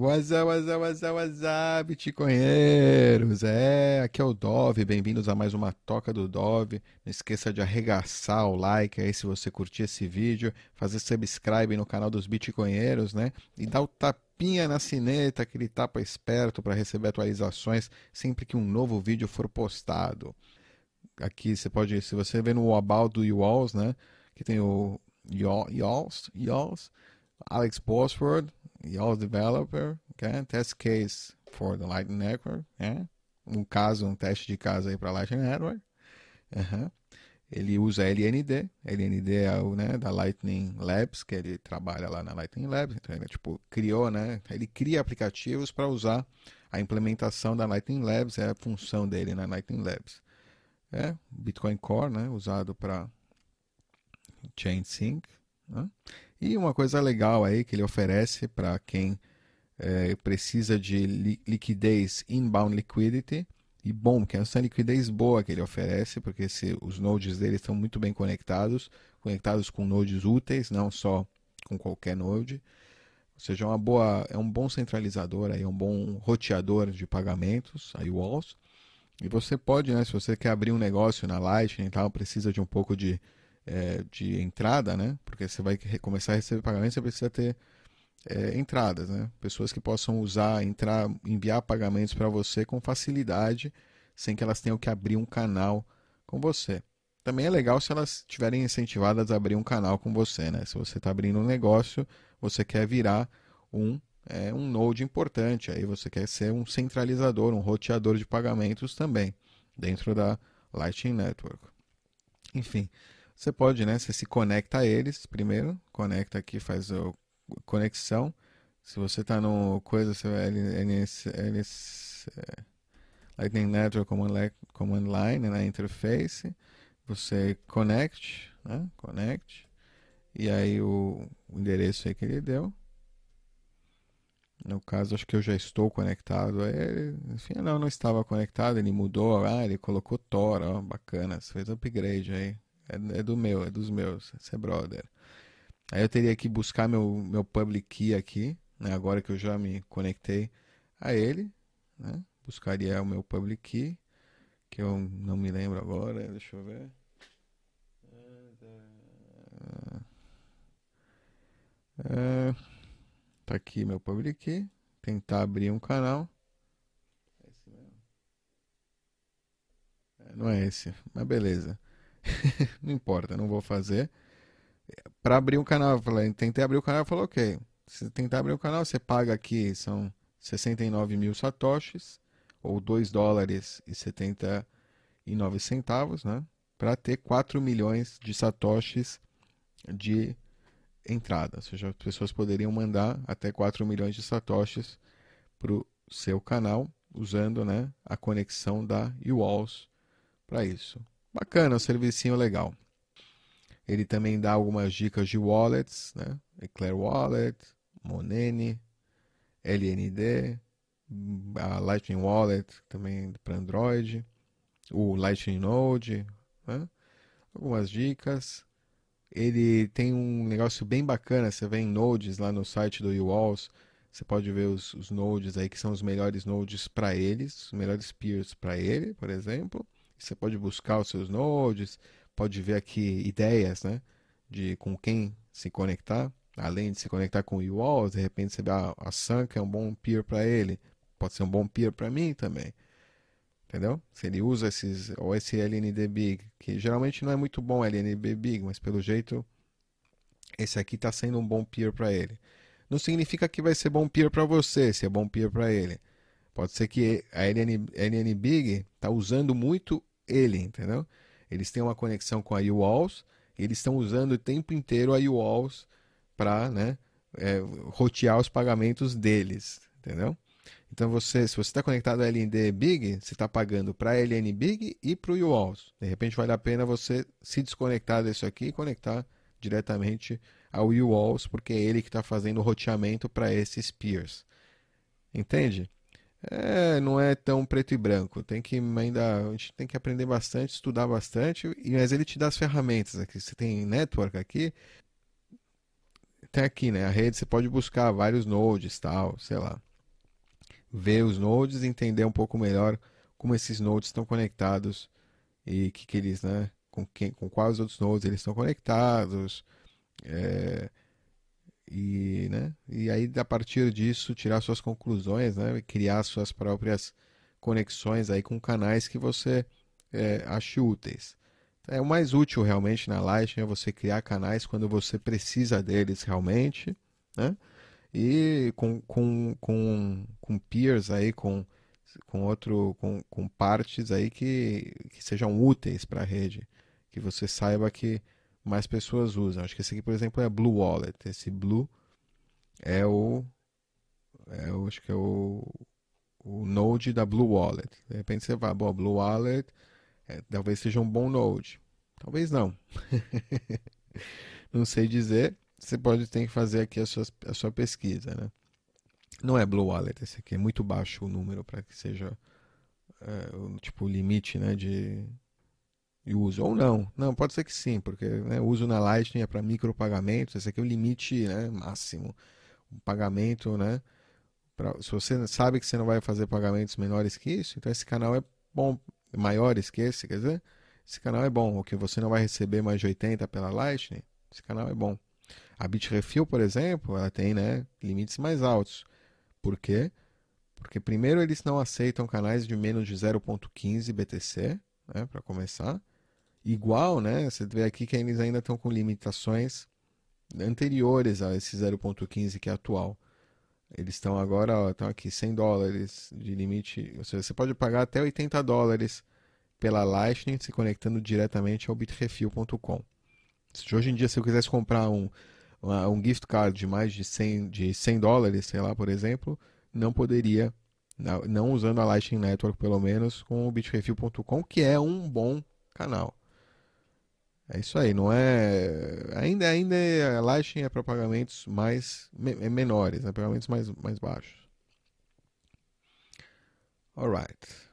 What's up, what's up, what's up, what's up, bitcoinheiros? É, aqui é o Dove, bem-vindos a mais uma Toca do Dove. Não esqueça de arregaçar o like aí se você curtir esse vídeo, fazer subscribe no canal dos bitcoinheiros, né? E dar o tapinha na sineta, aquele tapa esperto para receber atualizações sempre que um novo vídeo for postado. Aqui você pode, se você ver no About do Yalls, né? Que tem o Yalls, Yalls, Alex Bosford, Y'all developer, okay? test case for the Lightning Network, yeah? um caso, um teste de caso aí para Lightning Network. Uhum. Ele usa LND, LND é o né, da Lightning Labs, que ele trabalha lá na Lightning Labs, então ele tipo, criou, né, ele cria aplicativos para usar a implementação da Lightning Labs, é a função dele na Lightning Labs. É, Bitcoin Core, né, usado para Chain Sync. Né? E uma coisa legal aí que ele oferece para quem é, precisa de li liquidez, inbound liquidity, e bom, que é essa liquidez boa que ele oferece, porque se, os nodes dele estão muito bem conectados, conectados com nodes úteis, não só com qualquer node. Ou seja, é uma boa, é um bom centralizador, aí, é um bom roteador de pagamentos, aí walls. E você pode, né, se você quer abrir um negócio na Lightning e tal, precisa de um pouco de é, de entrada, né? Porque você vai começar a receber pagamento, você precisa ter é, entradas, né? Pessoas que possam usar, entrar, enviar pagamentos para você com facilidade, sem que elas tenham que abrir um canal com você. Também é legal se elas estiverem incentivadas a abrir um canal com você, né? Se você está abrindo um negócio, você quer virar um é, um node importante, aí você quer ser um centralizador, um roteador de pagamentos também dentro da Lightning Network. Enfim, você pode, né? Você se conecta a eles primeiro, conecta aqui, faz a conexão. Se você está no coisa, você vai NS, NS, é, Lightning Network Command, Command Line na né, interface, você connect, né? Connect. E aí o, o endereço aí que ele deu. No caso, acho que eu já estou conectado a ele. Enfim, não, não estava conectado, ele mudou. Ah, ele colocou Tor, ó, bacana. Você fez upgrade aí. É, é do meu, é dos meus. Você é brother. Aí eu teria que buscar meu, meu public key aqui, né? Agora que eu já me conectei a ele, né? Buscaria o meu public key, que eu não me lembro agora, deixa eu ver. É, tá aqui meu public key. Tentar abrir um canal. É. É, não é esse, mas beleza. não importa, não vou fazer. Para abrir um canal, falei, tentei abrir o canal, falou, ok. Se tentar abrir o canal, você paga aqui, são 69 mil satoshis, ou 2 dólares e 79 centavos, né? Para ter 4 milhões de satoshis de entrada. Ou seja, as pessoas poderiam mandar até 4 milhões de satoshis para o seu canal, usando né, a conexão da UWalls para isso. Bacana, um servicinho legal. Ele também dá algumas dicas de wallets, né? Eclair Wallet, Monene, LND, a Lightning Wallet também para Android, o Lightning Node, né? algumas dicas. Ele tem um negócio bem bacana, você vê em nodes lá no site do UWalls, você pode ver os, os nodes aí que são os melhores nodes para eles, os melhores peers para ele, por exemplo. Você pode buscar os seus nodes, pode ver aqui ideias, né? De com quem se conectar. Além de se conectar com o UOL, de repente você vê ah, a Sanka é um bom peer para ele. Pode ser um bom peer para mim também. Entendeu? Se ele usa esses, ou esse LND Big, que geralmente não é muito bom LND Big, mas pelo jeito esse aqui está sendo um bom peer para ele. Não significa que vai ser bom peer para você, se é bom peer para ele. Pode ser que a LN, LN Big está usando muito ele, entendeu? Eles têm uma conexão com a UWalls, eles estão usando o tempo inteiro a UWalls para né, é, rotear os pagamentos deles, entendeu? Então você, se você está conectado a LND Big, você está pagando para a LN Big e para o UWalls. De repente vale a pena você se desconectar disso aqui e conectar diretamente ao UWalls, porque é ele que está fazendo o roteamento para esses peers. Entende? É, não é tão preto e branco. Tem que ainda a gente tem que aprender bastante, estudar bastante, e mas ele te dá as ferramentas aqui. Você tem network aqui, tem aqui, né? A rede você pode buscar vários nodes, tal, sei lá. ver os nodes entender um pouco melhor como esses nodes estão conectados e que, que eles, né, com, quem, com quais outros nodes eles estão conectados. É, e, né, e aí, a partir disso, tirar suas conclusões, né, criar suas próprias conexões aí com canais que você é, ache úteis. É o mais útil realmente na Lightning é você criar canais quando você precisa deles realmente, né? E com, com, com, com peers aí, com, com outro, com, com partes aí que, que sejam úteis para a rede, que você saiba que mais pessoas usam. Acho que esse aqui, por exemplo, é Blue Wallet. Esse Blue é o, é o acho que é o, o node da Blue Wallet. De repente você vai, bom, Blue Wallet é, talvez seja um bom node. Talvez não. não sei dizer. Você pode ter que fazer aqui a sua, a sua pesquisa, né? Não é Blue Wallet esse aqui, é muito baixo o número para que seja é, o tipo limite, né, de, de, uso ou não. Não, pode ser que sim, porque né, uso na Lightning é para micropagamentos. Esse aqui é o limite, né, máximo. O pagamento, né? Pra, se você sabe que você não vai fazer pagamentos menores que isso, então esse canal é bom, maiores que esse, quer dizer, esse canal é bom, o que você não vai receber mais de 80 pela Lightning, esse canal é bom. A Bitrefill, por exemplo, ela tem né, limites mais altos. Por quê? Porque primeiro eles não aceitam canais de menos de 0.15 BTC, né, para começar. Igual, né, você vê aqui que eles ainda estão com limitações anteriores a esse 0.15 que é atual. Eles estão agora, ó, estão aqui 100 dólares de limite, ou seja, você pode pagar até 80 dólares pela Lightning se conectando diretamente ao bitrefill.com. Se hoje em dia se eu quisesse comprar um, um gift card de mais de 100, de 100 dólares, sei lá, por exemplo, não poderia, não, não usando a Lightning Network pelo menos, com o bitrefill.com, que é um bom canal. É isso aí, não é. Ainda, ainda é, a Lightning é para pagamentos mais é menores, né? pagamentos mais, mais baixos. Alright.